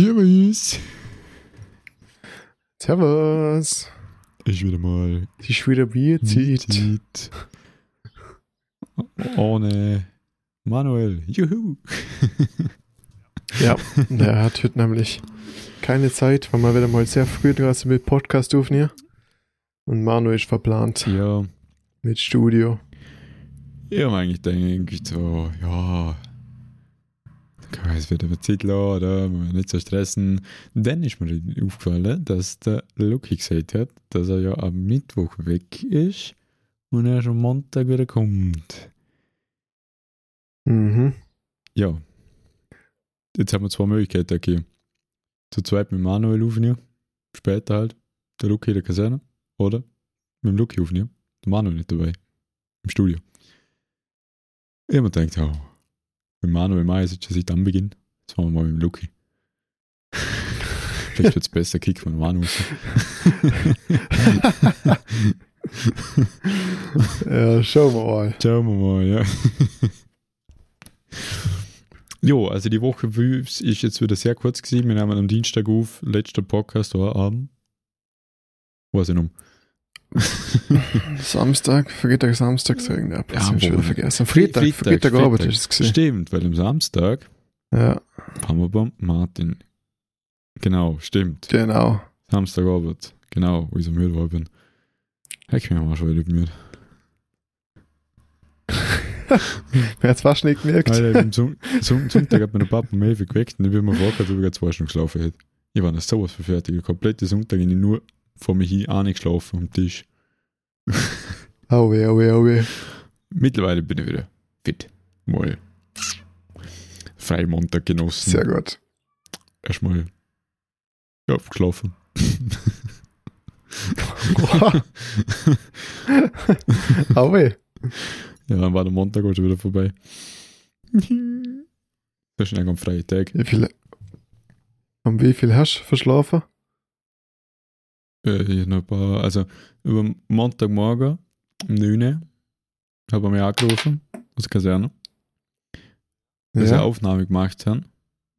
Servus. Servus. Ich wieder mal. Ist wieder Bierzeit. Zeit. Ohne Manuel. Juhu. Ja, der hat heute nämlich keine Zeit, weil wir wieder mal sehr früh draußen mit Podcast aufnehmen. Und Manu ist verplant Ja, mit Studio. ich habe eigentlich gedacht, so, ja, es wird aber Zeit lassen, oder? Man will nicht so stressen. Dann ist mir aufgefallen, dass der Lucky gesagt hat, dass er ja am Mittwoch weg ist und er schon Montag wieder kommt. Mhm. Ja. Jetzt haben wir zwei Möglichkeiten gegeben. Zu zweit mit Manuel aufnehmen, später halt, der Lucky in der Kaserne, oder mit dem Lucky aufnehmen, der Manuel nicht dabei, im Studio. Mir gedacht, ja, mit Manuel Mai ist schon seit Anbeginn, jetzt machen wir mal mit dem Lucky. Vielleicht wird es besser Kick von Manu. Ja, schauen wir mal. Schauen wir mal, ja. jo, also die Woche ist jetzt wieder sehr kurz gewesen. Wir nehmen am Dienstag auf, letzter Podcast war am. Weiß ich noch. Samstag, Freitag, Samstag sagen wir. Ja, Ja, ich schon wieder wo- vergessen. Freitag, Freitag, Freitagabend Freitag. ist es gesehen. Stimmt, weil am Samstag Ja, haben wir beim Martin. Genau, stimmt. genau. Samstagabend. Genau, wo ich so müde war bin. Ich mir mal schon wieder müde. Wer hat fast nicht gemerkt. Alter, am Son- Son- Sonntag hat mir der Papa 11 Uhr geweckt und ich bin mir gefragt, ob ich zwei Stunden geschlafen hätte. Ich war noch sowas für fertig. Der komplette Sonntag bin ich nur vor mir hin angeschlafen am Tisch. Oh weh, oh weh, oh weh. Mittlerweile bin ich wieder fit. Mal Freimontag genossen. Sehr gut. Erstmal ja, geschlafen. Oh weh. Ja, dann war der Montag auch schon wieder vorbei. Das ist eigentlich am freien Tag. Wie viel, um wie viel hast du verschlafen? Ich noch ein paar, also über Montagmorgen um 9 Uhr habe ich mich angerufen aus der Kaserne, dass sie eine Ja. Aufnahme gemacht haben.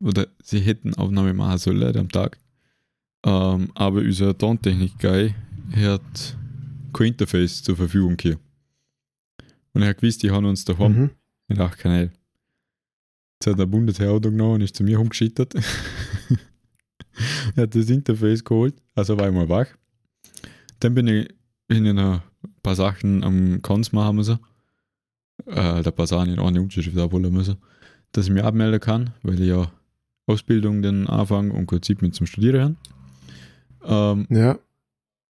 Oder sie hätten Aufnahme machen sollen am Tag. Ähm, aber unser Tontechnik-Guy hat kein Interface zur Verfügung hier. Und er hat gewusst, die haben uns daheim Mhm. mit acht Kanälen. Jetzt hat der Bundesheer Auto genommen und ist zu mir rumgeschittert. er hat das Interface geholt, also war ich mal wach. Dann bin ich, noch ein paar Sachen am Cons machen müssen. Äh, der paar Sachen in eine Unterschrift abholen müssen. Dass ich mich abmelden kann, weil ich ja Ausbildung dann anfange und kurz Zeit mit zum Studieren. Ähm, Ja.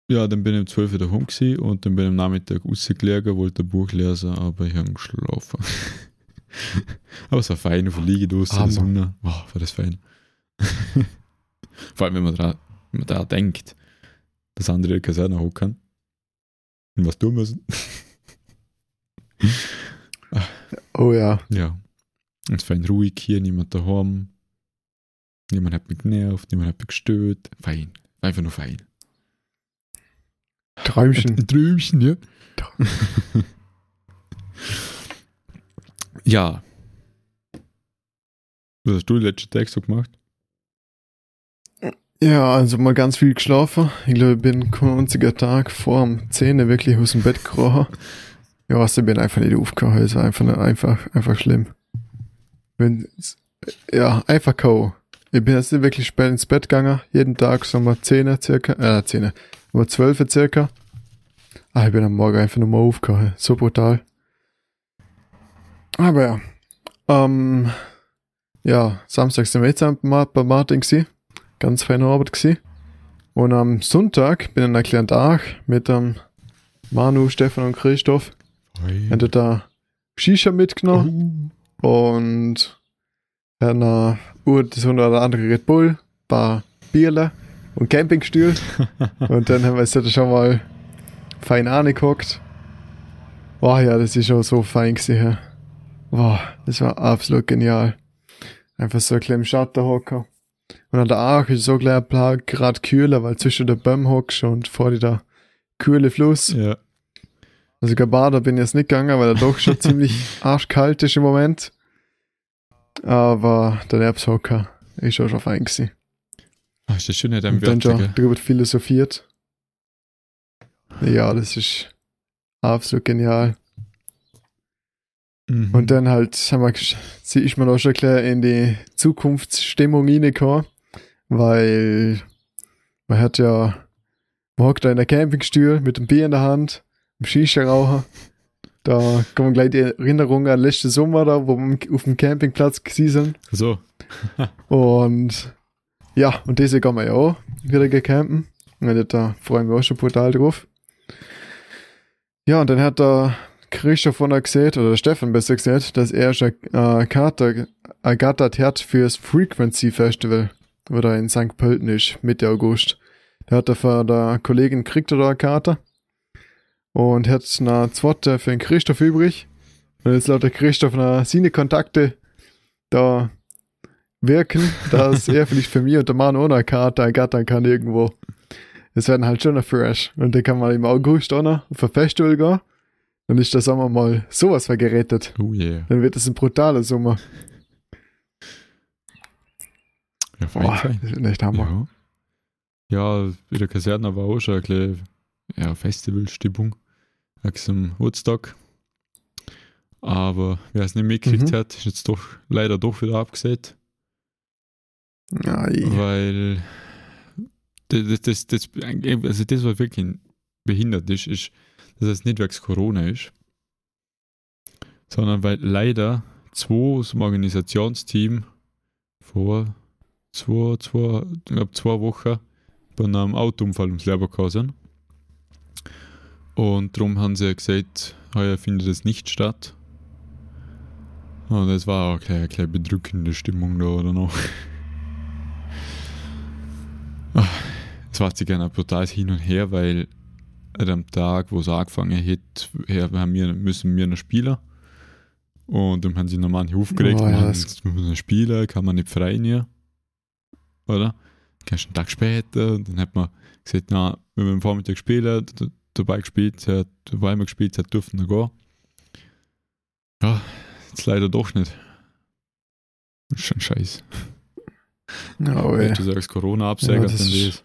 ja, dann bin ich um 12 Uhr daheim gewesen und dann bin ich am Nachmittag rausgelegen, wollte ein Buch lesen, aber ich habe geschlafen. aber es war fein, auf der Liege draußen, in der Sonne. Wow, war das fein. Vor allem, wenn man daran, wenn man daran denkt, dass andere Kaserne hocken und was tun müssen. Oh ja. ja. Es war fein ruhig hier, niemand daheim. Niemand hat mich genervt, niemand hat mich gestört. Fein. Einfach nur fein. Träumchen. Ein Träumchen, ja. ja. Was hast du den letzten Tag so gemacht? Ja, also mal ganz viel geschlafen. Ich glaube, ich bin einziger Tag vor dem 10 wirklich aus dem Bett gekrochen. Ja, also ich bin einfach nicht aufgekommen. Es war einfach, einfach, einfach schlimm. Wenn, ja, einfach K.O. Ich bin jetzt nicht wirklich spät ins Bett gegangen. Jeden Tag so mal 10 circa, äh, 10, nur 12 circa. Ah, ich bin am Morgen einfach nur mal aufgekommen. So brutal. Aber ja. Ähm, ja, Samstag sind wir jetzt bei Martin gewesen ganz feine Arbeit gewesen. Und am Sonntag bin ich in kleinen Tag mit dem Manu, Stefan und Christoph. Haben wir da Shisha mitgenommen und dann uh, das eine oder andere Red Bull, paar Bierle und Campingstuhl. und dann haben wir uns da schon mal fein angeguckt. Boah, ja, das ist schon so fein gewesen. Boah, das war absolut genial. Einfach so ein kleiner Schatten hocken. Und an der Arche ist so gleich gerade kühler, weil zwischen den Bäumen hockst und vor dir der kühle Fluss. Ja. Also Gabada bin ich jetzt nicht gegangen, weil er doch schon ziemlich arschkalt ist im Moment. Aber der Erbshocker ist auch schon fein gewesen. Ah, ist das schon nicht ein und dann schon gell? drüber philosophiert. Ja, das ist absolut genial. Mhm. Und dann halt, haben wir, sie ist mir auch schon klar in die Zukunftsstimmung reingekommen, weil man hat ja, man hockt da in der Campingstühl mit dem Bier in der Hand, im Shisha rauchen. Da kommen gleich die Erinnerungen an letzten Sommer da, wo wir auf dem Campingplatz gewesen sind. So. Und ja, und diese gehen wir ja auch wieder gecampen. Und da freuen wir auch schon brutal drauf. Ja, und dann hat der Christoph von der gesehen, oder der Stefan besser gesagt, dass er schon äh, Karte ergattert hat fürs Frequency Festival, wo da in St. Pölten ist, Mitte August. Da hat er von der Kollegin gekriegt oder eine Karte. Und hat eine zweite für den Christoph übrig. Und jetzt lauter Christoph noch seine Kontakte da wirken, dass er vielleicht für mich und der Mann ohne Karte ergattern kann irgendwo. Das werden halt schon fresh. Und dann kann man im August auch noch auf ein Festival gehen. Dann ist der Sommer mal sowas vergerettet. Oh yeah. Dann wird es ein brutaler Sommer. Ja, fein, Boah, fein. das ist echt Hammer. Ja. ja, bei der Kaserne war auch schon ein kleine ja, Festivalstimmung. Zum Woodstock. Aber wer es nicht mitgekriegt Mhm. hat, ist jetzt doch leider doch wieder abgesät. Ich- Weil das, das, das, also das, was wirklich behindert ist, ist, dass es nicht wegen Corona ist, sondern weil leider zwei aus dem Organisationsteam vor zwei, zwei, ich zwei Wochen bei einem Autounfall ums Leben gekommen sind. Und darum haben sie gesagt, heuer findet es nicht statt. Und es war auch eine kleine bedrückende Stimmung da oder noch. Ah, Es war sich gerne brutal hin und her, weil an dem Tag, wo es angefangen hat, haben wir, müssen wir noch spielen. Und dann haben sie noch manche aufgeregt, Oh, ja, man, das- muss spielen, kann man nicht frei nehmen. Oder? Kannst einen Tag später, dann hat man gesagt, na, wenn wir am Vormittag spielen, dabei gespielt hat, dabei wir gespielt hat, dürfen wir gehen. Ja, jetzt leider doch nicht. Das ist schon scheiße. ja, ey. Wenn du sagst Corona-Absäger, Ja, dann ist- das.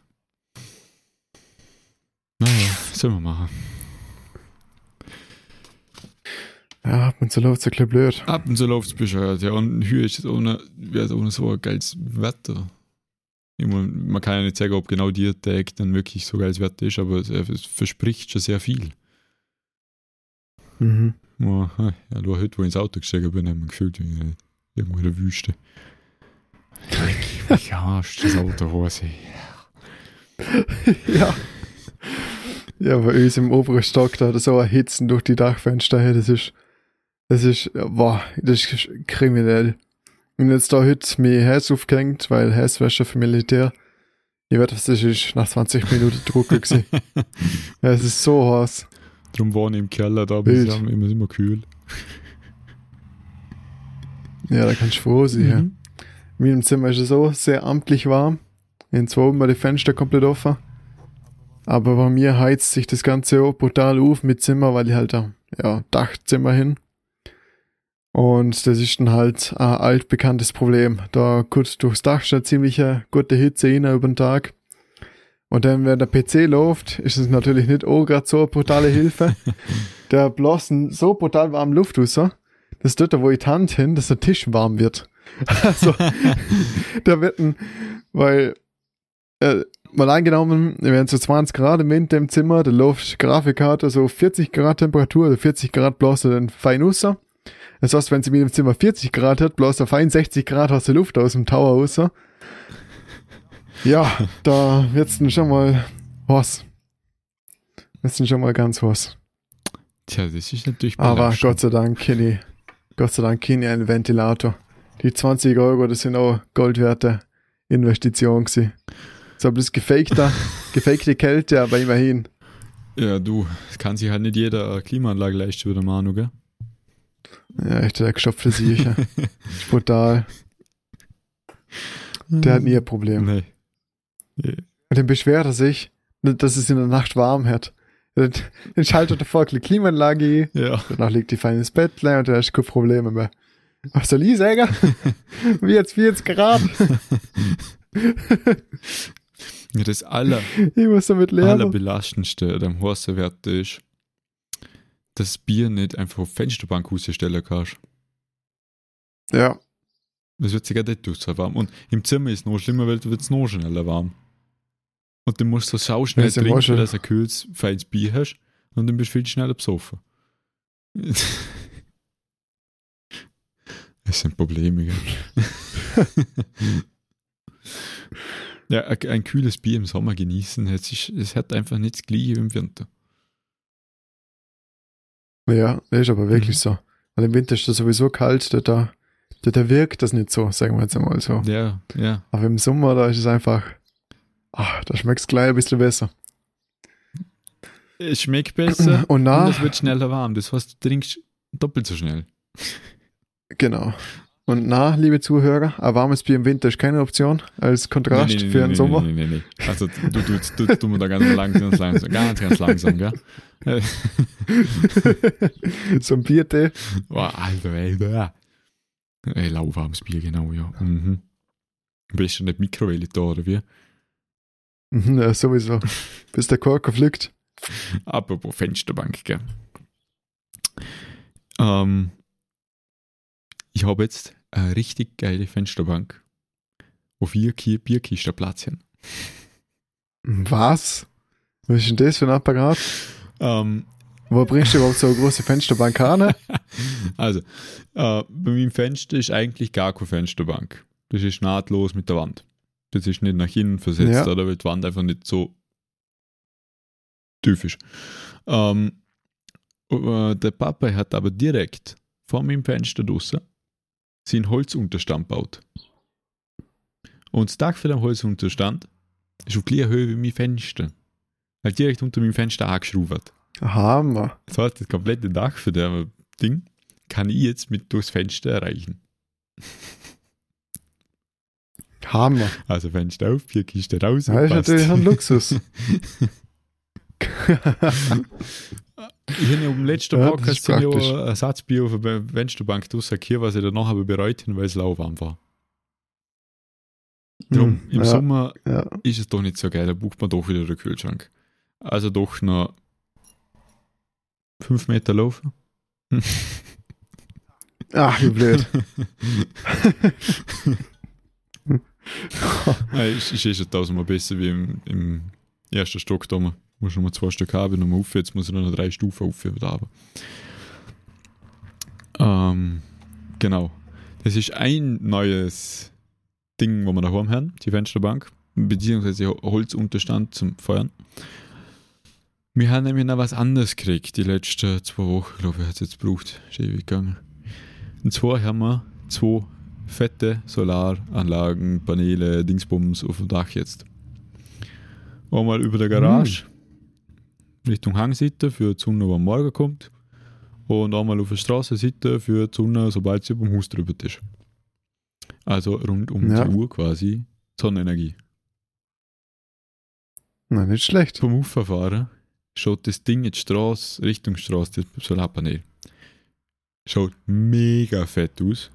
Naja, was machen? ja, ab und zu läuft es ein bisschen blöd. Ab und zu läuft es bescheuert, ja. Und hier ist es ohne, wäre ohne so ein geiles Wetter. Ich mein, man kann ja nicht sagen, ob genau die Tag dann wirklich so geiles Wetter ist, aber es, verspricht schon sehr viel. Mhm. Ja, ja, nur heute, wo ich ins Auto gestiegen bin, haben wir gefühlt wie irgendwo in der Wüste. Ich hasse das Auto, Hose. ja. Ja, bei uns im oberen Stock, da so ein Hitzen durch die Dachfenster das ist, das ist, boah, das ist kriminell. Und jetzt da heute mir Hess aufgehängt, weil schon für Militär. Ich werde, das ist nach 20 Minuten Druck gewesen. ja, es ist so heiß. Drum waren im Keller da, bis immer, immer kühl. Ja, da kannst du froh sein. Ja. In meinem Zimmer ist es so sehr amtlich warm. In zwei oben war die Fenster komplett offen. Aber bei mir heizt sich das Ganze auch brutal auf mit Zimmer, weil ich halt da, ja, Dachzimmer hin. Und das ist dann halt ein altbekanntes Problem. Da kurz durchs Dach schon ziemlich eine gute Hitze rein über den Tag. Und dann, wenn der PC läuft, ist es natürlich nicht auch gerade so eine brutale Hilfe. der bloßen so brutal warm Luft raus, dass dort, wo ich die Hand hin, dass der Tisch warm wird. Also, da wird ein, weil, äh, mal angenommen, wir wären so 20 Grad im Winter im Zimmer, da läuft Grafikkarte so 40 Grad Temperatur, also 40 Grad bloß dann fein raus. Das heißt, wenn sie mit dem Zimmer 40 Grad hat, bloß er fein 60 Grad aus der Luft aus dem Tower raus. Ja, da wird's dann schon mal was. Wird's dann schon mal ganz was. Tja, das ist natürlich Aber. Gott sei Dank kenne ich, Gott sei Dank kenne ich einen Ventilator. Die 20 Euro, das sind auch Gold werte Investition gewesen. So ein bisschen gefakter, gefakte Kälte, aber immerhin. Ja, du, kann sich halt nicht jeder Klimaanlage leisten wie der Manu, gell? Ja, echt der gestopfte Siecher. Brutal. Der hat nie ein Problem. Nee. Und dann beschwert er sich, dass es in der Nacht warm hat. Dann, dann schaltet er vor die Klimaanlage Ja. danach liegt die fein ins Bett und da hast du keine Probleme mehr. Was soll ich sagen? Wie jetzt 40 Grad? Ja, das aller, Ich damit allerbelastendste an dem Horsenwert ist, dass das Bier nicht einfach auf Fensterbank rausstellen kannst. Ja, Das wird sich ja nicht so warm. Und im Zimmer ist es noch schlimmer, weil wird es noch schneller warm. Und dann musst du so schnell Ja, trinken, wurscht. dass du ein kühles, feines Bier hast. Und dann bist du viel schneller besoffen. Das sind Probleme, gell? ja, ein, kühles Bier im Sommer genießen, es, ist, es hat einfach nichts gleiche wie im Winter. ja, das ist aber wirklich Mhm. so. Weil im Winter ist das sowieso kalt, da, da, da, wirkt das nicht so, sagen wir jetzt einmal so. Ja, ja. Aber im Sommer, da ist es einfach, ach, da schmeckt es gleich ein bisschen besser. Es schmeckt besser Und und na, es wird schneller warm. Das heißt, du trinkst doppelt so schnell. genau. Und na, liebe Zuhörer, ein warmes Bier im Winter ist keine Option als Kontrast für den Sommer. Nee, nee, nee, nee. Also du, du, du, du, du da ganz langsam, ganz langsam, ganz, ganz langsam, gell? So ein Biertee. Boah, Alter, ey, da. Ey, lauwarmes Bier, genau, ja. Mhm. Am besten nicht Mikrowelle da, oder wie? Mhm, Ja, sowieso. Bis der Korker fliegt. Apropos Fensterbank, gell? Ähm, ich habe jetzt eine richtig geile Fensterbank, wo vier Ki- Bierkisten Platz haben. Was? Was ist denn das für ein Apparat? Ähm, Wo bringst du überhaupt so eine große Fensterbank an? also, äh, bei meinem Fenster ist eigentlich gar keine Fensterbank. Das ist nahtlos mit der Wand. Das ist nicht nach innen versetzt, Ja. oder weil die Wand einfach nicht so ist. Ähm, äh, der Papa hat aber direkt vor meinem Fenster draussen seinen Holzunterstand gebaut. Und das Dach für den Holzunterstand ist auf gleicher Höhe wie mein Fenster. Halt direkt unter meinem Fenster angeschraubt. Hammer. Das heißt, das komplette Dach für das Ding kann ich jetzt mit durchs Fenster erreichen. Hammer. Also Fenster auf, vier Kiste raus. Das ist natürlich ein Luxus. Ich habe ja am letzten Ja, Podcast ja ein Ersatzbier auf der Fensterbank hier, was ich danach aber bereut habe, weil es lauwarm war. Drum, Hm, im ja, Sommer Ja. ist es doch nicht so geil, da bucht man doch wieder den Kühlschrank. Also doch noch fünf Meter laufen. Ach, wie blöd. Ja, ist, ist eh schon tausendmal besser wie im, im ersten Stock da. Muss noch mal zwei Stück haben, nochmal auf, jetzt muss ich noch drei Stufen auf da haben. Ähm, genau. Das ist ein neues Ding, wo wir daheim haben, die Fensterbank, beziehungsweise Holzunterstand zum Feuern. Wir haben nämlich noch was anderes gekriegt, die letzten zwei Wochen, glaube ich, hat es jetzt gebraucht. Ist ewig gegangen. Und zwar haben wir zwei fette Solaranlagen, Paneele, Dingsbums auf dem Dach jetzt. Einmal über der Garage Richtung Hangseite für die Sonne, die am Morgen kommt. Und einmal auf der Straßenseite für die Sonne, sobald sie über dem Haus drüber ist. Also rund um Ja. die Uhr quasi Sonnenenergie. Na, nicht schlecht. Vom Auffahren schaut das Ding in die Straße, Richtung Straße, das Solarpanel. Schaut mega fett aus.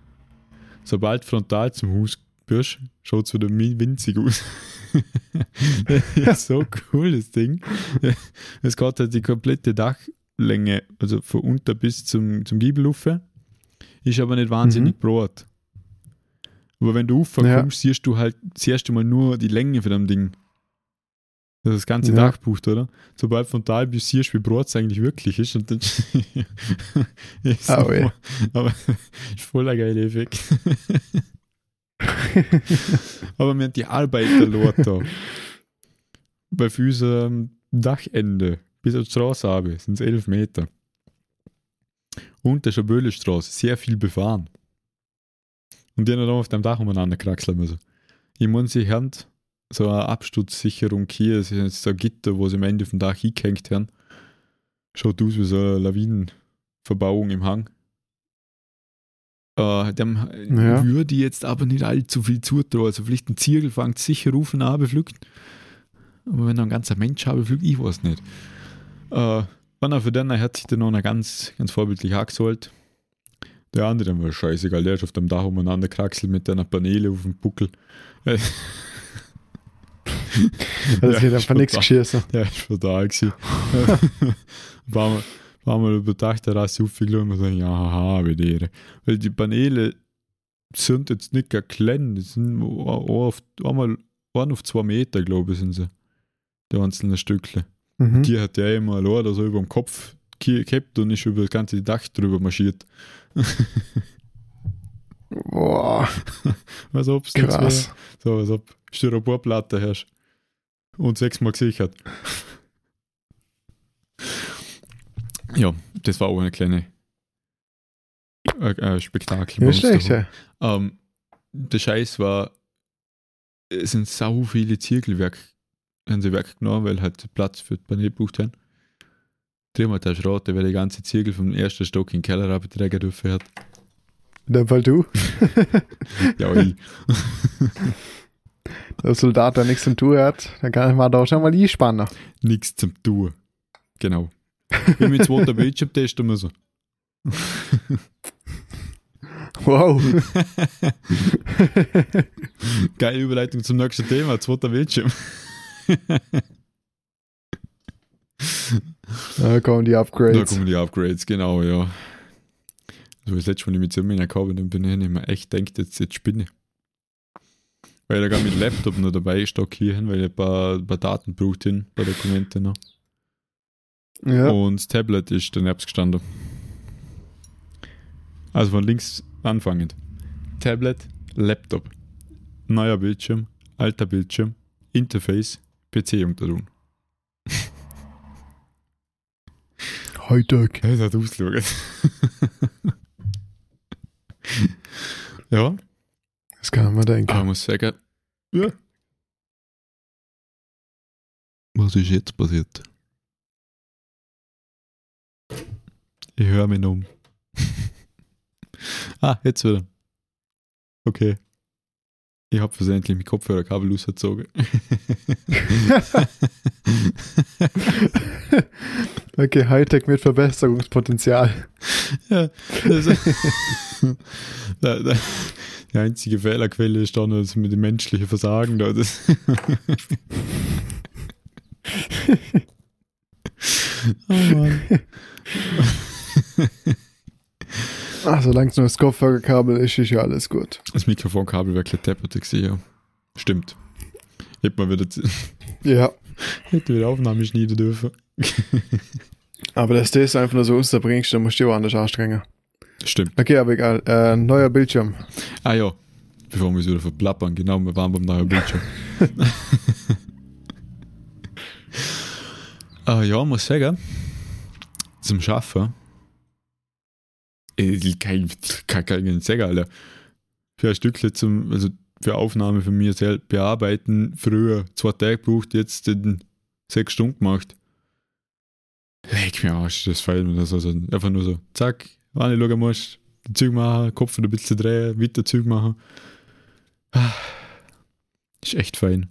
Sobald frontal zum Haus bist, schaut wieder mi- winzig aus. so cool, das Ding. Es geht halt die komplette Dachlänge, also von unten bis zum, zum Giebel rauf. Ist aber nicht wahnsinnig Mhm. breit. Aber wenn du raufkommst, siehst du halt das erste Mal nur die Länge von dem Ding. Das ist das ganze Ja. Dach bucht, oder? Sobald von da bis siehst, wie breit es eigentlich wirklich ist. Und dann ist ey. aber ist voll ein geiler Effekt. aber wir haben die Arbeiter da. Bei unserem Dachende bis auf die Straße habe, sind es 11 Meter. Und das ist eine Böhlestraße, sehr viel befahren. Und die haben dann auf dem Dach umeinander kraxeln müssen. Ich meine, sie haben so eine Absturzsicherung hier, es ist so ein Gitter, wo sie am Ende vom Dach hingehängt haben. Schaut aus wie so eine Lawinenverbauung im Hang. Äh, dem Ja. würde ich jetzt aber nicht allzu viel zutrauen. Also vielleicht ein Ziegel fängt sicher rufen an, bepflückt. Aber wenn er ein ganzer Mensch habe, pflückt, ich weiß nicht. Äh, wenn er für den hat sich dann noch ganz, ganz vorbildlich angeholt. Der andere war scheißegal, der ist auf dem Dach umeinander kraxelt mit einer Paneele auf dem Buckel. Äh, Das wird einfach nichts geschissen. Ja, ist brutal gewesen. war mal, war mal über Tag der Rasse aufgegangen und sagen, ja, haha, wie die. Weil die Paneele sind jetzt nicht gar klein, die sind auf, einmal waren auf zwei Meter, glaube ich, sind sie. Die einzelnen Stückle. Mhm. Die hat der immer allein oder so über dem Kopf ge- gehabt und ist über das ganze Dach drüber marschiert. Boah, Als ob es krass. So, als ob Styroporplatte hast. Und sechsmal gesichert. Ja, das war auch eine kleine äh, äh, Spektakel. Nicht schlecht, ja. Ähm, der Scheiß war, es sind sau viele Zirkelwerk, haben sie Werk genommen, weil halt Platz für die Panel gebucht haben. Die haben halt eine Schrotte, weil die ganze Zirkel vom ersten Stock in den Keller abtragen dürfen hat. In dem Fall du. Ja, ich. Der Soldat, der nichts zum Tun hat, dann kann man da schon mal einspannen. nichts zum Tun. Genau. Wie mit zweiter Bildschirm testen müssen. Wow. Geile Überleitung zum nächsten Thema, zweiter Bildschirm. da kommen die Da Upgrades. kommen die Upgrades, genau, ja. Also das letzte Mal, ich mit Zimmer gehabt dann bin ich nicht mehr echt denkt, jetzt, jetzt spinne ich. Weil ich da mit Laptop noch dabei stock hier hin, weil ich ein paar, ein paar Daten braucht hin, ein paar Dokumente noch. Ja. Und das Tablet ist daneben gestanden. Also von links anfangend. Tablet, Laptop, neuer Bildschirm, alter Bildschirm, Interface, PC unter tun. Heute. Das hat ausgeschaut. ja, Das kann man denken. aber ich muss sagen, ja. Was ist jetzt passiert? Ich höre mich um. ah, jetzt wieder. Okay. Ich habe versehentlich mein Kopfhörerkabel ausgezogen. okay, Hightech mit Verbesserungspotenzial. ja, das, da, da, die einzige Fehlerquelle ist dann das mit dem menschlichen Versagen. Da, das oh Mann. Ach, solange es nur das Kopfhörerkabel ist, ist ja alles gut. Das Mikrofonkabel wäre deppert gewesen, ja. Stimmt. Hätte man wieder, Ja. hätte wieder Aufnahme schneiden dürfen. Aber dass du das einfach nur so unterbringst, dann musst du dich auch anders anstrengen. Stimmt. Okay, aber egal. Äh, neuer Bildschirm. Ah ja, bevor wir uns wieder verplappern, genau, wir waren beim neuen Bildschirm. ah ja, muss sagen, zum Schaffen, kann ich nicht sagen, Alter. Für ein Stückchen zum, also für Aufnahme von mir selbst bearbeiten, früher zwei Tage gebraucht, jetzt in sechs Stunden gemacht. Leg mir Arsch, das fällt mir das also einfach nur so, zack, wenn ich schauen muss, die Züge machen, Kopf ein bisschen drehen, weiter Züge machen. Ah, Ist echt fein.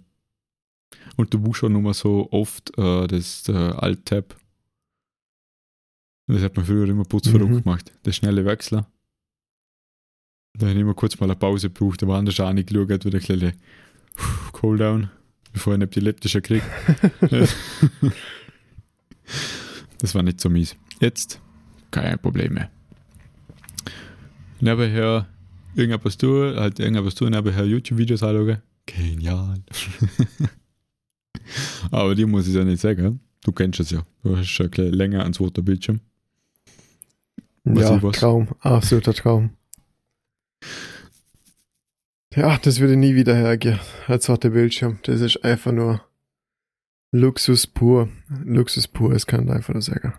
Und du buchst auch nur mal so oft äh, das äh, Alt-Tab. Das hat man früher immer putzverrückt Mhm. gemacht. Der schnelle Wechsler. Da habe ich immer kurz mal eine Pause gebraucht, aber anders auch nicht geschaut, wieder ein kleiner Cooldown, bevor ich einen epileptischer kriege. das war nicht so mies. Jetzt kein Problem mehr. Nebenher irgendetwas tun, halt irgendetwas tun, nebenher YouTube-Videos anschauen. Genial. Aber die muss ich ja nicht sagen. Du kennst es ja. Du hast schon länger einen zweiten Bildschirm. Ja? Traum. Absoluter Traum. Ja, das würde nie wieder hergehen. Als zweiter Bildschirm. Das ist einfach nur Luxus pur. Luxus pur, es kann einfach nur sagen.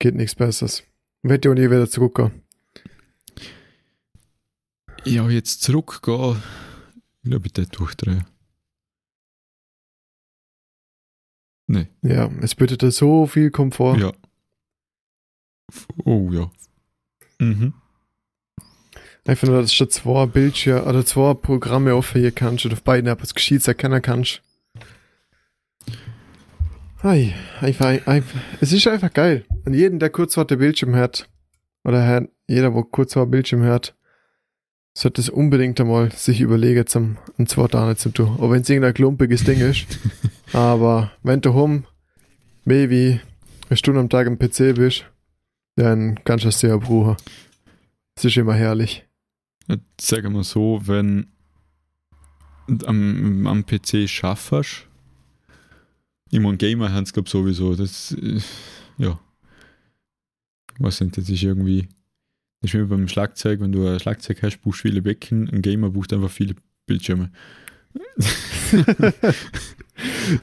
Geht nichts Besseres. Wird ja auch nie wieder zurückgehen. Ja, jetzt zurückgehen. Ich glaube, ich den durchdrehen. Nee, Ja, es bietet da so viel Komfort. ja. Oh ja. Mhm. Einfach nur, dass du zwei Bildschirme oder zwei Programme offen hier kannst und auf beiden etwas Gescheites erkennen kannst. Ei, einfach, einfach, es ist einfach geil. Und jeden, der kurz vor der Bildschirm hat, oder hat, jeder, wo kurz vor Bildschirm hat, sollte es unbedingt einmal sich überlegen, zum, ein zweiter nicht zu tun. Auch wenn es irgendein klumpiges Ding ist. Aber wenn du home wie eine Stunde am Tag am PC bist, dann kannst du es sehr brauchen. Das ist immer herrlich. Sagen wir so, wenn am, am PC schaffst, ich meine, Gamer haben es, glaube sowieso. Das, äh, ja. Was sind das? ist irgendwie. Das ist wie beim Schlagzeug, wenn du ein Schlagzeug hast, buchst viele Becken, ein Gamer bucht einfach viele Bildschirme. ja,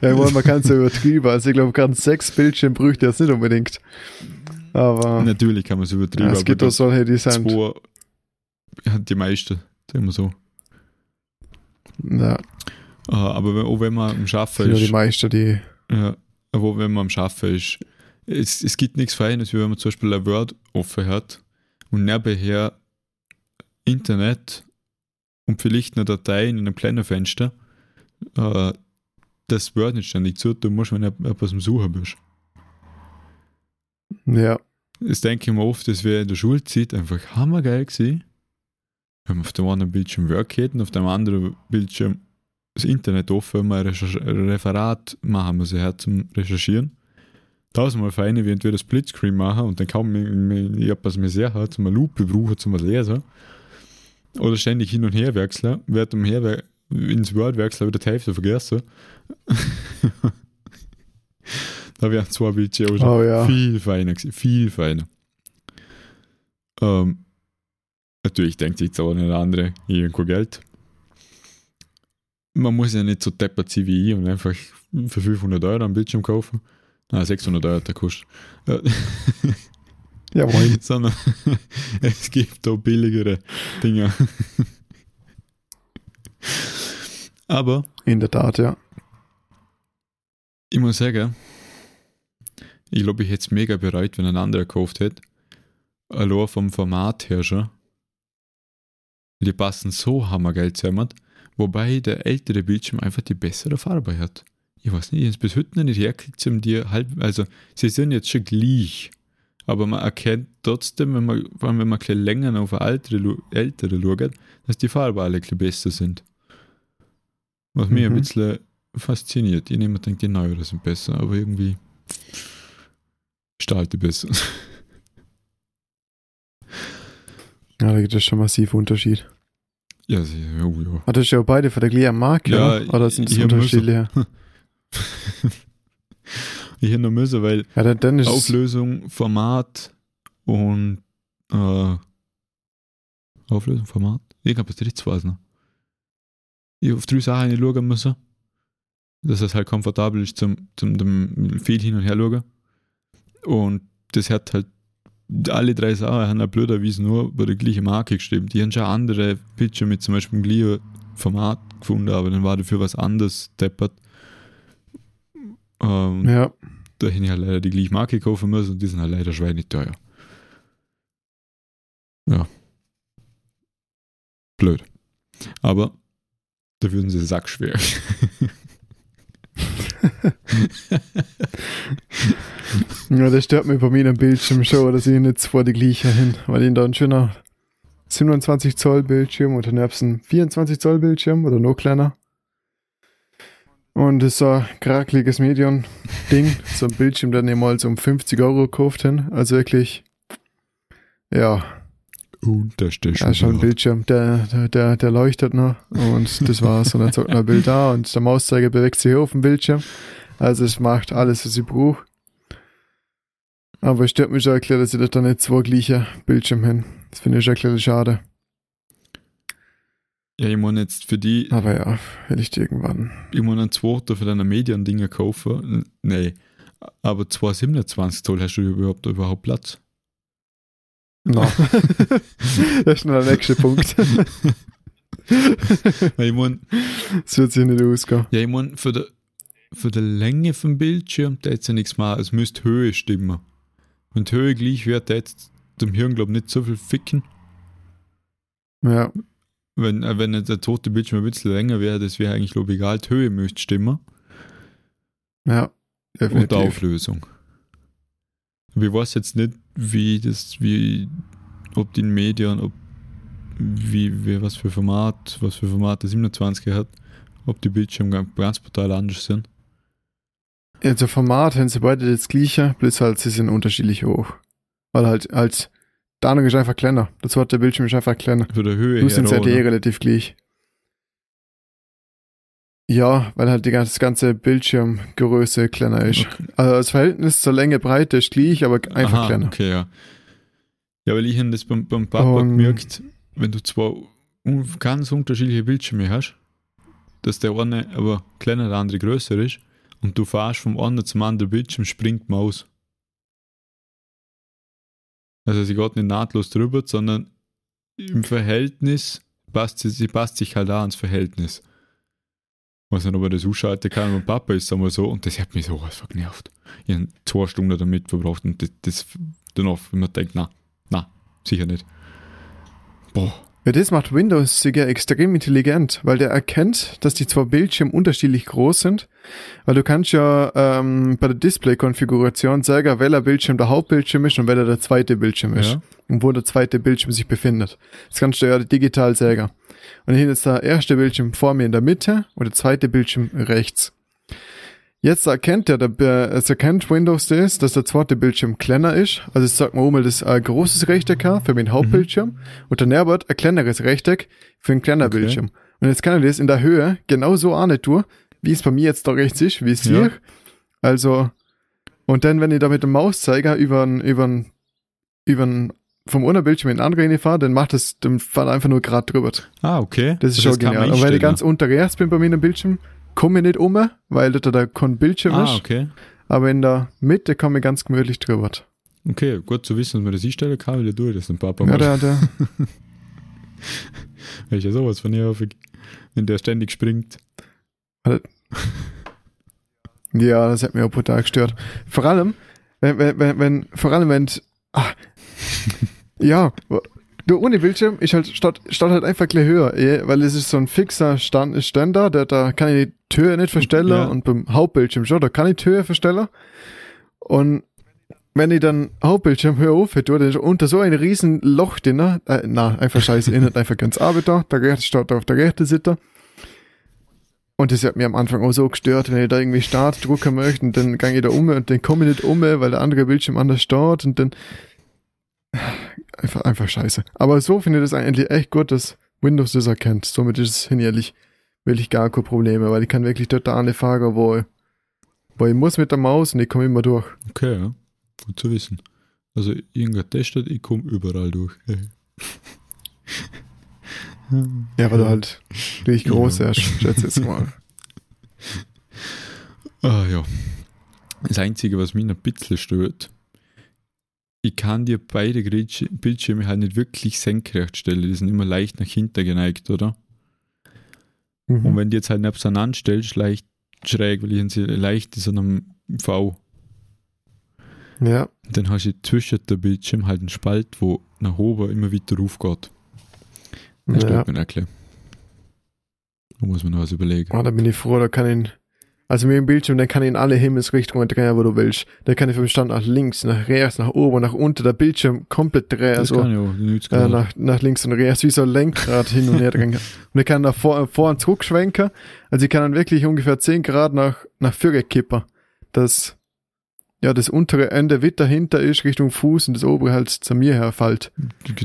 ich meine, man kann es ja übertrieben. Also, ich glaube, ganz sechs Bildschirme bräuchte jetzt nicht unbedingt. Aber. Natürlich kann man es übertrieben. Ja, es gibt auch solche, die sind. Zwei die meisten, sagen wir so. Ja. Aber wenn, auch wenn man am Schaffen Sind ja ist. die meisten, die. Ja, aber wenn man am Schaffen ist, es, es gibt nichts Feines, wie wenn man zum Beispiel ein Word offen hat und nebenher Internet und vielleicht eine Datei in einem kleinen Fenster, äh, das Word nicht ständig zu, du musst, wenn du etwas am Suchen bist. Ja. Das denke ich mir oft, das wäre in der Schulzeit einfach hammergeil gewesen, wir auf dem einen Bildschirm Work hätten, auf dem anderen Bildschirm das Internet offen, wir ein Referat machen müssen, her zum Recherchieren. Tausendmal während wir das Splitscreen machen und dann kaum etwas mehr sehr hat, zum eine Lupe brauchen, zum Lesen. Oder ständig hin und her wechseln, während dem Her ins Word wechseln, wieder die Hälfte vergessen. da wären zwei Bildschirme schon Oh ja. viel feiner gewesen, viel feiner. Ähm, natürlich denkt sich jetzt auch eine andere, ich habe kein Geld. Man muss ja nicht so deppert sein wie ich und einfach für 500 Euro einen Bildschirm kaufen. Nein, 600 Euro hat der kostet. Jawohl. Sondern es gibt auch billigere Dinge. Aber In der Tat, ja. ich muss sagen, ich glaube, ich hätte es mega bereit, wenn ein anderer gekauft hätte. Allein vom Format her schon. Die passen so hammergeil zusammen. Wobei der ältere Bildschirm einfach die bessere Farbe hat. Ich weiß nicht, ich hab's bis heute noch nicht herkriegt, um die halb, also sie sind jetzt schon gleich. Aber man erkennt trotzdem, wenn man, vor allem wenn man ein bisschen länger auf ältere, ältere schaut, dass die Farben alle ein besser sind. Was mich ein Mhm. bisschen fasziniert. Ich nehme denke, die neueren sind besser, aber irgendwie ist der alte besser. Ja, da gibt es schon massiv Unterschied. ja, sie, oh, ja. Hat das ja auch beide von der gleichen Marke, Ja, oder? Oder sind hab unterschiedliche? Ich hätte noch müssen, weil Ja, dann, dann ist. Auflösung, Format und äh, Auflösung, Format. Ich glaube, das war es noch. Ich auf drei Sachen schauen müssen. Dass es halt komfortabel ist zum, zum dem viel hin und her schauen. Und das hat halt alle drei Sachen haben halt blöderweise nur bei der gleichen Marke geschrieben. Die haben schon andere Bildschirme mit zum Beispiel dem gleichen Format gefunden, aber dann war dafür was anderes deppert. Ähm, Ja. da hätte ich halt leider die gleiche Marke kaufen müssen und die sind halt leider schweineteuer. Ja. Blöd. Aber da würden sie sackschwer. ja, das stört mich bei mir am Bildschirm schon, dass ich nicht vor die gleiche hin, weil ich da ein schöner 27 Zoll Bildschirm und dann hab's ein 24 Zoll Bildschirm oder noch kleiner. Und das ist so ein krakeliges Medium-Ding, so ein Bildschirm, den ich mal so um 50 Euro gekauft hin. Also wirklich, ja, Unterste Ja, schon ein Bildschirm, der, der, der, der leuchtet noch und das war's. Und dann sagt man ein Bild da und der Mauszeiger bewegt sich auf dem Bildschirm. Also es macht alles, was ich brauche. Aber es stört mich schon erklärt, dass ich da nicht zwei gleiche Bildschirme hin. Das finde ich schon erklärt schade. Ja, ich meine jetzt für die, Aber ja, vielleicht irgendwann. ich meine einen zweiten für deine Medien-Dinge kaufen. Nee. Aber 227 Zoll hast du überhaupt, überhaupt Platz. No. das ist noch der nächste Punkt. Weil ich meine, Das wird sich nicht ausgehen. ja, ich meine, für die, für die Länge vom Bildschirm, da jetzt ja nichts machen. Es müsste Höhe stimmen. Die Höhe gleich wird, jetzt dem Hirn, glaube ich, nicht so viel ficken. Ja, Wenn, äh, wenn der tote Bildschirm ein bisschen länger wäre, das wäre eigentlich, glaube ich, egal. Die Höhe müsste stimmen. ja. Und die Definitiv. Auflösung. Aber ich weiß jetzt nicht, wie das, wie, ob die in Medien, ob wie, wie, was für Format, was für Format der 27er hat, ob die Bildschirme ganz brutal anders sind. Also Format haben sie beide das gleiche, bloß halt sie sind unterschiedlich hoch. Weil halt, halt, der andere ist einfach kleiner. Das zweite Bildschirm ist einfach kleiner. Von der Höhe Du sind ja oder? eh relativ gleich. Ja, weil halt die ganze, das ganze Bildschirmgröße kleiner ist. Okay. Also das Verhältnis zur Länge, Breite ist gleich, aber einfach Aha, kleiner. Okay, ja. Ja, weil ich habe das beim, beim Papa Und- gemerkt, wenn du zwei ganz unterschiedliche Bildschirme hast, dass der eine aber kleiner, der andere größer ist und du fährst vom einen zum anderen Bildschirm, springt die Maus. Also sie geht nicht nahtlos drüber, sondern im Verhältnis passt sie, sie passt sich halt auch ans Verhältnis. Ich weiß nicht, ob er das ausschalten kann, mein Papa ist einmal so und das hat mich sowas von genervt. Ich habe zwei Stunden damit verbraucht und das, das danach, wenn man denkt, na, na, sicher nicht. Boah, Ja, das macht Windows sogar extrem intelligent, weil der erkennt, dass die zwei Bildschirme unterschiedlich groß sind. Weil du kannst ja ähm, bei der Display-Konfiguration sagen, welcher Bildschirm der Hauptbildschirm ist und welcher der zweite Bildschirm ist. Ja. Und wo der zweite Bildschirm sich befindet. Das kannst du ja digital sagen. Und hier ist der erste Bildschirm vor mir in der Mitte und der zweite Bildschirm rechts. Jetzt erkennt er, der, es erkennt Windows das, dass der zweite Bildschirm kleiner ist. Also ich sag mal um, das ein großes Rechteck hat für meinen Hauptbildschirm und daneben wird ein kleineres Rechteck für einen kleinen Okay. Bildschirm. Und jetzt kann er das in der Höhe genauso auch nicht tun, wie es bei mir jetzt da rechts ist, wie es Ja. hier. Also, und dann, wenn ich da mit dem Mauszeiger über über über vom einen Bildschirm in den anderen fahre, dann macht das, dann fahrt einfach nur gerade drüber. Ah, okay. Das ist Also schon kann man genial. Und wenn ich ganz unter rechts bin bei mir im Bildschirm, komme ich nicht um, weil da da kein Bildschirm Ah, ist. okay. Aber in der Mitte komme ich ganz gemütlich drüber. Okay, gut zu wissen, dass man das einstellen kann, weil ich tue das ein Papa Ja, mal. der, der, Weil ich ja sowas von aufreg, wenn der ständig springt. ja, das hat mich auch brutal gestört. Vor allem, wenn, wenn, wenn, vor allem, wenn, ah, ja, du ohne Bildschirm ist halt, statt, statt halt einfach gleich höher, eh, weil es ist so ein fixer Stand, Ständer, der, da kann ich die Höhe nicht verstellen Ja. und beim Hauptbildschirm schon, da kann ich die Höhe verstellen. Und wenn ich dann Hauptbildschirm höher auf tue, dann ist unter so ein riesen Loch drin, äh, na, einfach scheiße, ich nicht einfach ganz Arbeit da, der rechte steht auf der rechten Seite. Und das hat mir am Anfang auch so gestört, wenn ich da irgendwie Start drucken möchte und dann gehe ich da um und dann komme ich nicht um, weil der andere Bildschirm anders steht und dann einfach, einfach scheiße. Aber so finde ich das eigentlich echt gut, dass Windows das erkennt. Somit ist es hinjährlich wirklich gar keine Probleme, weil ich kann wirklich dort eine fahren, wo, wo ich muss mit der Maus und ich komme immer durch. Okay, ja. Gut zu wissen. Also, irgendwer testet, ich komme überall durch. Ja, weil du halt richtig groß Ja. schätze jetzt mal. Ah ja. Das Einzige, was mich ein bisschen stört, ich kann dir beide Bildschirme halt nicht wirklich senkrecht stellen. Die sind immer leicht nach hinten geneigt, oder? Und Mhm. wenn du jetzt halt nebeneinander stellst, leicht schräg, weil ich sie leicht in so einem V, Ja, dann hast du zwischen der Bildschirm halt einen Spalt, wo nach oben immer weiter raufgeht. Das ja. stört mich bisschen. Da muss man noch was überlegen. Oh, da bin ich froh, da kann ich, also mit dem Bildschirm, dann kann ich in alle Himmelsrichtungen drehen, wo du willst. Da kann ich vom Stand nach links, nach rechts, nach oben, nach unten, der Bildschirm komplett drehen, das also ich auch, 90 äh, nach, nach links und rechts, wie so ein Lenkrad hin und her drehen. Und ich kann da vor, vor und zurück schwenken, also ich kann dann wirklich ungefähr 10 Grad nach, nach vorne kippen. Das, ja, das untere Ende wieder dahinter ist, Richtung Fuß und das obere halt zu mir herfällt.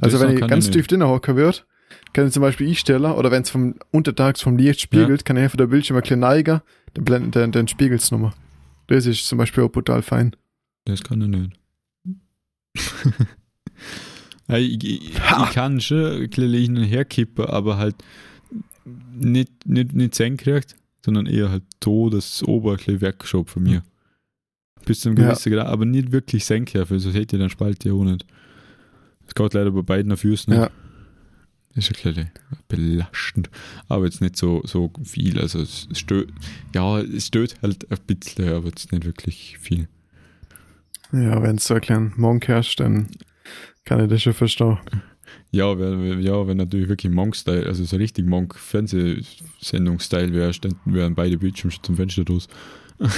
Also wenn ich ganz nicht. tief drin hocken wird, kann ich zum Beispiel einstellen, oder wenn es vom untertags vom Licht spiegelt, kann ich einfach der Bildschirm ein bisschen neigen, dann blendet den, den spiegelt's nochmal. Das ist zum Beispiel auch brutal fein. Das kann er nicht. Ich, ich, ich kann schon ein bisschen hin und her kippen, aber halt nicht, nicht, nicht senkrecht, sondern eher halt so, dass das Ober ein bisschen weggeschoben von mir. Bis zu einem Ja. gewissen Grad, aber nicht wirklich senkrecht, weil sonst hätte ich den Spalt ja auch nicht. Das geht leider bei beiden Füßen. Ja. Das ist ein bisschen belastend, aber jetzt nicht so, so viel. Also es stört, ja, es stört halt ein bisschen, aber jetzt nicht wirklich viel. Ja, wenn es so ein kleiner Monk herrscht, dann kann ich das schon verstehen. Ja, wenn, ja, wenn natürlich wirklich Monk-Style, also so richtig Monk-Fernsehsendung-Style wäre, dann wären beide Bildschirme schon zum Fenster los.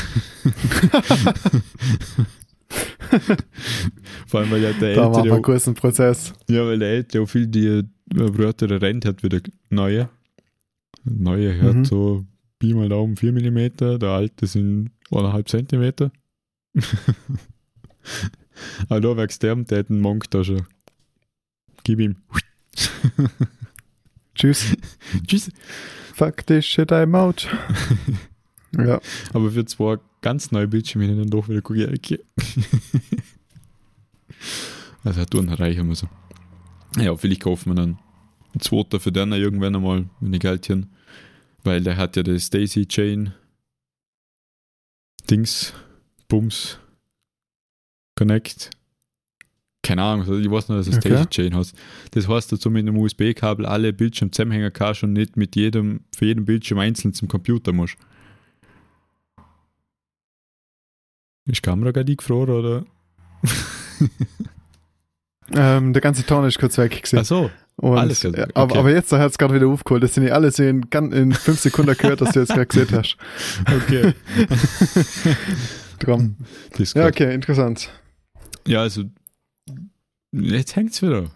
Vor allem, weil ja der Da war Ältere, mal auch, kurz ein Prozess. ja, weil der Ältere viel die der der rennt, hat wieder neue. Neue hat Mhm. so Pi mal Daumen 4 mm, der alte sind 1,5 cm. Aber da wächst der, der hat einen Monk da schon. Gib ihm. Tschüss. Tschüss. Fuck this shit, I'm out. ja. Aber für zwei ganz neue Bildschirme dann doch wieder gucken. Also hat einen reichen müssen. Ja, vielleicht kaufen wir dann einen zweiten für den irgendwann einmal, wenn ich Geld habe. Weil der hat ja das Daisy Chain Dings, Bums, Connect. Keine Ahnung, also ich weiß nur, dass es Okay. Daisy Chain hast. Das heißt, dass du mit einem USB-Kabel alle Bildschirme zusammenhängen kannst und nicht mit jedem, für jeden Bildschirm einzeln zum Computer musst. Ist die Kamera gerade eingefroren oder? Ähm, der ganze Ton ist kurz weg gewesen. Ach so, Und, alles weg, aber, okay. aber jetzt hat es gerade wieder aufgeholt. Das sind die alle so in, in fünf Sekunden gehört, dass du jetzt gerade gesehen hast. okay. Drum. Ja, okay, interessant. Ja, also jetzt hängt's wieder.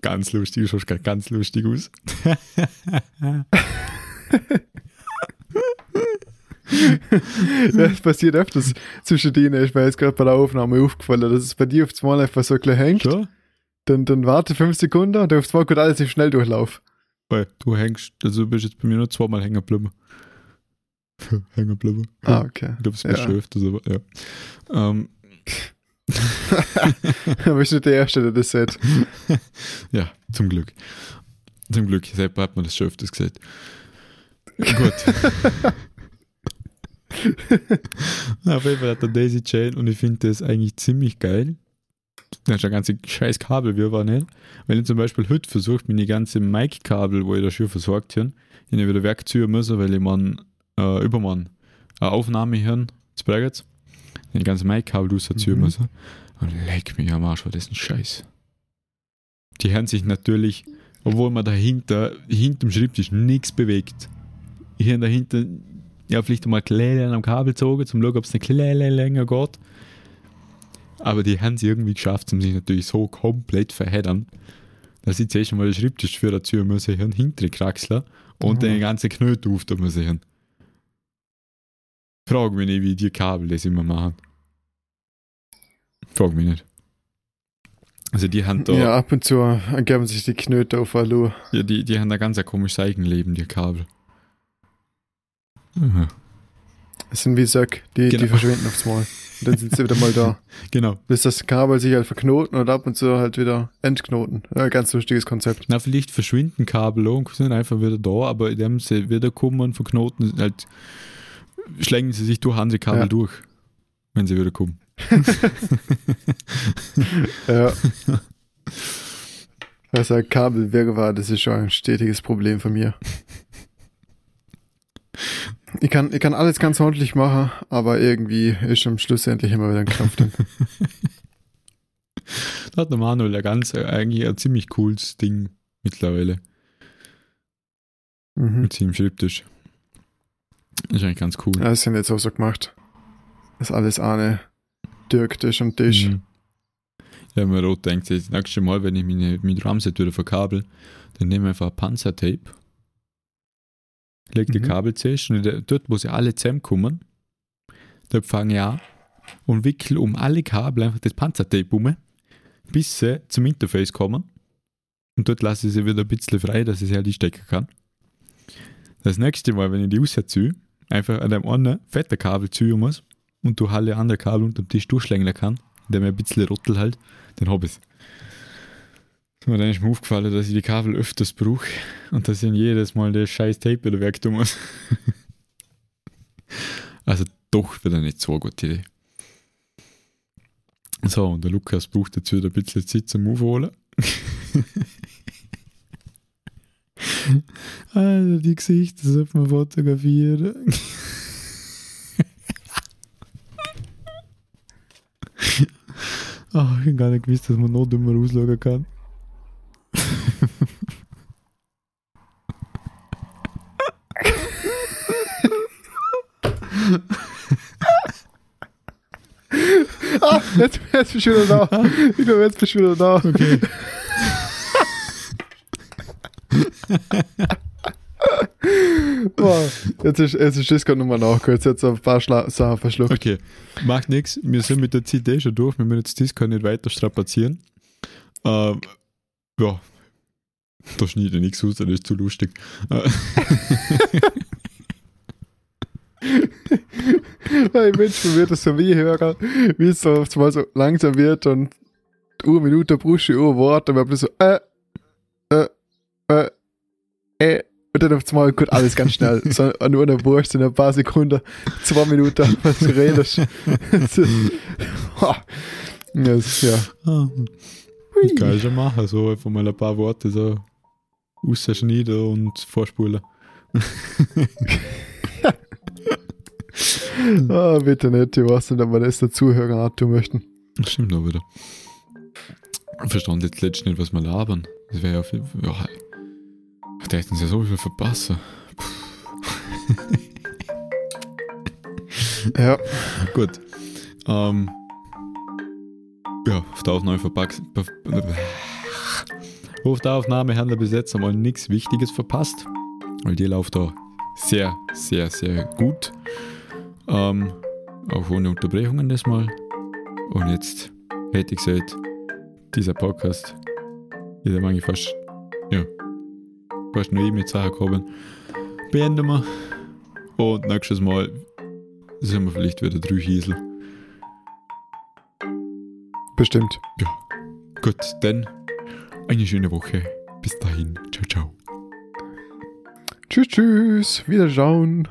Ganz lustig, schaust ganz lustig aus. Das passiert öfters zwischen denen. Ist mir jetzt gerade bei der Aufnahme aufgefallen, dass es bei dir auf Mal einfach so gleich hängt. Schon? Dann, dann warte fünf Sekunden und auf Mal geht alles im Schnelldurchlauf. Weil du hängst, also du bist jetzt bei mir nur zweimal hängen geblieben. hängen geblieben. Ah, okay. Ich glaube, es Ja. bist du öfters, aber ja. Ähm, Aber ich nicht der Erste, der das sieht. ja, zum Glück. Zum Glück, selber hat man das schon öfters gesagt. Gut. Auf jeden Fall hat der Daisy Chain und ich finde das eigentlich ziemlich geil. Da ist ein ganze scheiß Kabel, wie war nicht. Wenn ich zum Beispiel heute versucht, meine ganze Mic-Kabel, wo ich da schon versorgt habe, ich wieder wegziehen müssen, weil ich man äh, übermann eine Aufnahme hören, jetzt brägt's, die ganze Mic-Kabel rausziehen Mhm. müssen. Und leck mich am Arsch, war das ein Scheiß. Die hören sich natürlich, obwohl man dahinter, hinterm Schreibtisch nichts bewegt. Ich habe dahinter, ja, vielleicht mal klein am Kabel gezogen, zum schauen, ob es eine klein länger geht. Aber die haben es irgendwie geschafft, um sich natürlich so komplett verheddern, dass ich zuerst mal den Schreibtisch für dazu müssen, haben, hintere Kraxler und Mhm. den ganzen Knöte auf da müssen. haben. Frag mich nicht, wie die Kabel das immer machen. Frag mich nicht. Also die haben da, Ja, ja. ab und zu ergeben sich die Knöte auf Alu. die, die haben da ganz ein komisches Eigenleben, die Kabel. Aha. Das sind wie Söck, die, Genau. die verschwinden aufs Mal. Und dann sind sie wieder mal da. Genau. Bis das Kabel sich halt verknoten und ab und zu halt wieder entknoten. Ja, ganz lustiges Konzept. Na, vielleicht verschwinden Kabel und sind einfach wieder da, aber indem sie wieder kommen, verknoten, halt, schlängen sie sich durch andere Kabel Ja. durch, wenn sie wieder kommen. Ja. Also Kabelwirrwarr, das ist schon ein stetiges Problem von mir. Ich kann, ich kann alles ganz ordentlich machen, aber irgendwie ist am Schluss endlich immer wieder ein Knopf drin. Da hat der Manuel ein ganz, äh, eigentlich ein ziemlich cooles Ding mittlerweile Mhm. mit seinem Schreibtisch. Ist eigentlich ganz cool. Ja, das sind jetzt auch so gemacht. Das alles eine Dirk, Tisch und Tisch. Mhm. Ja, mir rot denkt, das nächste Mal, wenn ich meine, mein Drumset wieder verkabel, dann nehme ich einfach ein Panzertape, leg die Mhm. Kabel zuerst und der- dort, wo sie alle zusammenkommen, dort fange ich an und wickel um alle Kabel einfach das Panzertape um, bis sie zum Interface kommen. Und dort lasse ich sie wieder ein bisschen frei, dass ich sie halt einstecken kann. Das nächste Mal, wenn ich die rausziehe, einfach an dem einen fetten Kabel ziehen muss und du alle anderen Kabel unter dem Tisch durchschlängeln kann, indem ich ein bisschen rottel halt, dann hab ich's. Und dann mir aufgefallen, dass ich die Kabel öfters brauche und dass ich jedes Mal das scheiß Tape wieder weg tun muss. also doch wieder nicht so eine gute Idee. So, und der Lukas braucht jetzt wieder ein bisschen Zeit zum Aufholen. also die Gesichter sollte man fotografieren. Ach, ich hab gar nicht gewusst, dass man noch dümmer ausschauen kann. jetzt für Schüler da. Ich glaube, jetzt für Schüler da. Okay. Boah, jetzt ist, jetzt ist das gerade nochmal nachgehört. Jetzt ein paar Schla Sachen verschluckt. Okay, macht nichts. Wir sind mit der CD eh schon durch. Wir müssen jetzt Discord nicht weiter strapazieren. Ähm, ja, da schneide ich nichts aus, das ist zu lustig. Äh. Hey, Mensch, mir wird das so wie hören, wie es so, mal so langsam wird und eine Minute brauchst du ein Wort und wir so, äh, äh, äh, äh, und dann auf einmal gut alles ganz schnell. So, nur eine Wurst in ein paar Sekunden, zwei Minuten, was du redest. Das ist- das, ja. ah, kann ich schon machen, so einfach mal ein paar Worte so rausschneiden und vorspulen. Ah, bitte nicht, ich weiß nicht, ob wir das der Zuhörer antun möchten. Das stimmt auch wieder. Ich verstand jetzt letztens nicht, was wir labern. Das wäre ja Fall. Ja, da hätten sie ja so viel verpassen. Ja, Gut. Ähm, ja, auf der Aufnahme verpackt. Auf der Aufnahme haben wir bis jetzt einmal nichts Wichtiges verpasst. Weil die läuft da sehr, sehr, sehr gut. Ähm, auch ohne Unterbrechungen das mal. Und jetzt hätte ich gesagt, dieser Podcast, jeder mag ich fast, ja, fast nur ich mit Sachen kommen. Beenden wir. Und nächstes Mal sind wir vielleicht wieder drei Hiesel. bestimmt. Gut, dann eine schöne Woche. Bis dahin. Ciao, ciao. Tschüss, tschüss, wiederschauen.